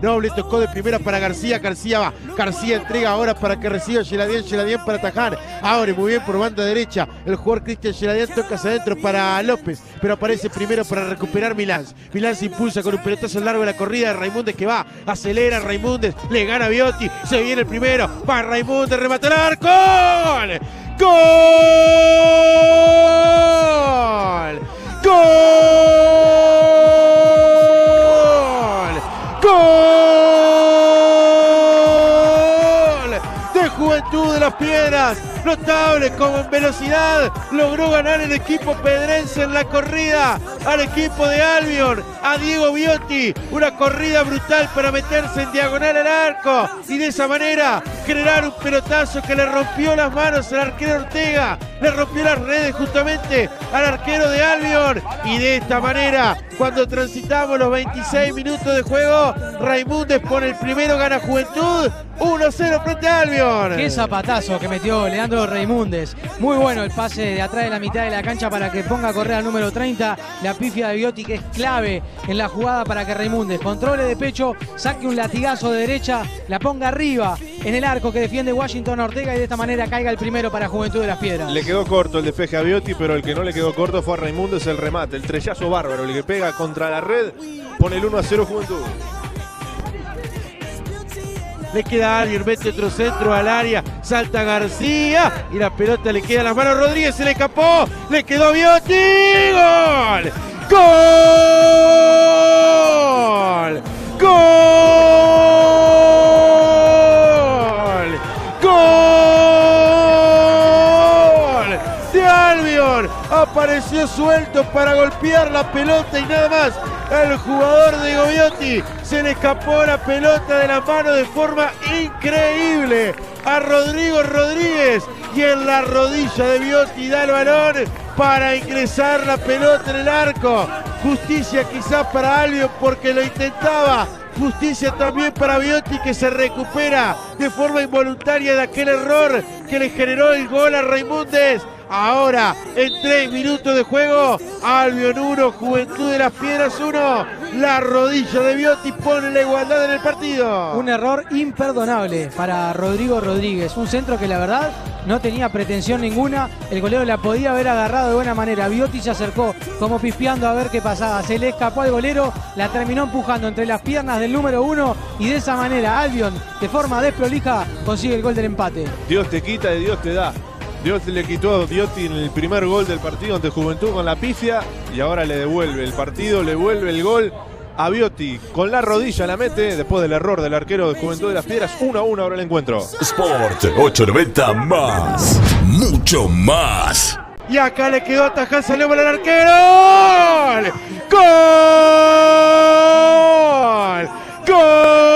Noble tocó de primera para García. García va. García entrega ahora para que reciba Geladien. Geladien para atajar. Abre muy bien por banda derecha. El jugador Cristian Geladien toca hacia adentro para López. Pero aparece primero para recuperar Milán. Milán se impulsa con un pelotazo largo de la corrida de Raimundes que va. Acelera Raimundes. Le gana Biotti. Se viene el primero. Va Raimundes. Remata el arco. ¡Gol! ¡Gol! Las Piedras. Notable como en velocidad logró ganar el equipo pedrense en la corrida al equipo de Albion, a Diego Biotti. Una corrida brutal para meterse en diagonal al arco y de esa manera generar un pelotazo que le rompió las manos al arquero Ortega, le rompió las redes justamente al arquero de Albion y de esta manera cuando transitamos los 26 minutos de juego, Raimundes pone el primero, gana Juventud, 1-0 frente a Albion. Qué zapatazo que metió Leandro Raimundes. Muy bueno el pase de atrás de la mitad de la cancha para que ponga a correr al número 30. La pifia de Biotti que es clave en la jugada para que Raimundes controle de pecho, saque un latigazo de derecha, la ponga arriba en el arco que defiende Washington Ortega y de esta manera caiga el primero para Juventud de las Piedras. Le quedó corto el despeje a Biotti, pero el que no le quedó corto fue a Raimundes el remate, el trellazo bárbaro, el que pega contra la red, pone el 1 a 0 Juventud. Le queda alguien, mete otro centro al área, salta García y la pelota le queda las manos. Rodríguez se le escapó, le quedó Biotti. ¡Gol! ¡Gol! ¡Gol! Apareció suelto para golpear la pelota y nada más. El jugador de Gobiotti se le escapó la pelota de la mano de forma increíble a Rodrigo Rodríguez y en la rodilla de Biotti da el balón para ingresar la pelota en el arco. Justicia quizás para Albion porque lo intentaba. Justicia también para Biotti que se recupera de forma involuntaria de aquel error que le generó el gol a Raimundes. Ahora, en tres minutos de juego, Albion 1, Juventud de las Piedras 1. La rodilla de Biotti pone la igualdad en el partido. Un error imperdonable para Rodrigo Rodríguez. Un centro que la verdad no tenía pretensión ninguna. El golero la podía haber agarrado de buena manera. Biotti se acercó como pispeando a ver qué pasaba. Se le escapó al golero, la terminó empujando entre las piernas del número uno y de esa manera Albion, de forma desprolija, consigue el gol del empate. Dios te quita y Dios te da. Dios le quitó a Diotti en el primer gol del partido ante Juventud con la pifia y ahora le devuelve el partido, le devuelve el gol a Biotti. Con la rodilla la mete después del error del arquero de Juventud de las Piedras. 1 a 1 ahora el encuentro. Sport 890 más. Mucho más. Y acá le quedó atajar, salió para el arquero. ¡Gol! ¡Gol!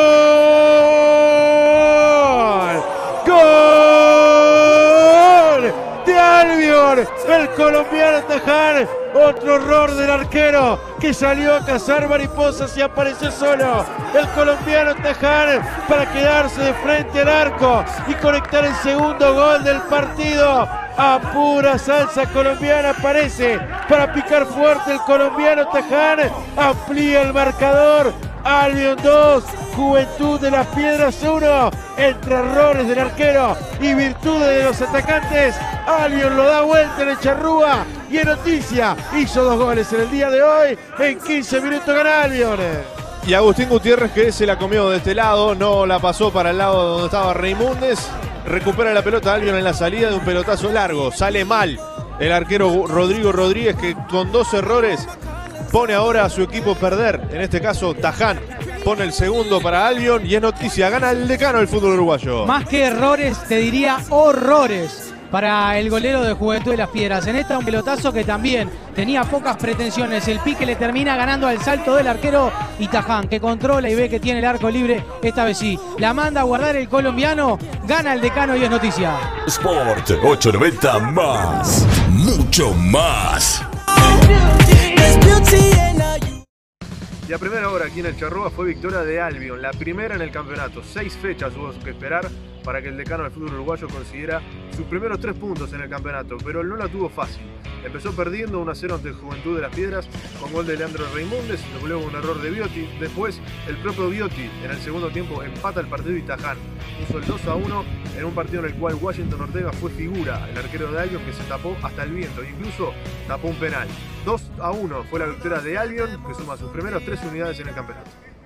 Otro error del arquero que salió a cazar mariposas y apareció solo. El colombiano Tajar para quedarse de frente al arco y conectar el segundo gol del partido. A pura salsa colombiana aparece para picar fuerte el colombiano Tajar. Amplía el marcador. Albion 2, Juventud de las Piedras 1. Entre errores del arquero y virtudes de los atacantes, Albion lo da vuelta en el charrúa. Y en noticia, hizo dos goles en el día de hoy. En 15 minutos gana Albion. Y Agustín Gutiérrez que se la comió de este lado, no la pasó para el lado donde estaba Raimundes. Recupera la pelota Albion en la salida de un pelotazo largo. Sale mal el arquero Rodrigo Rodríguez que con dos errores pone ahora a su equipo perder. En este caso Taján pone el segundo para Albion y es noticia, gana el decano del fútbol uruguayo. Más que errores, te diría horrores para el golero de Juventud de las Piedras. En esta un pelotazo que también tenía pocas pretensiones. El pique le termina ganando al salto del arquero y Taján, que controla y ve que tiene el arco libre. Esta vez sí. La manda a guardar el colombiano, gana el decano y es noticia. Sport 890 más. Mucho más. Y a primera hora aquí en el Charrúa fue victoria de Albion, la primera en el campeonato. Seis fechas hubo que esperar para que el decano del fútbol uruguayo consiguiera sus primeros tres puntos en el campeonato, pero no la tuvo fácil. Empezó perdiendo 1 a 0 ante Juventud de las Piedras con gol de Leandro Reimundes, luego un error de Biotti. Después, el propio Biotti en el segundo tiempo empata el partido y Taján. Puso el 2 a 1 en un partido en el cual Washington Ortega fue figura, el arquero de Albion que se tapó hasta el viento, incluso tapó un penal. 2 a 1 fue la victoria de Albion, que suma sus primeros tres unidades en el campeonato.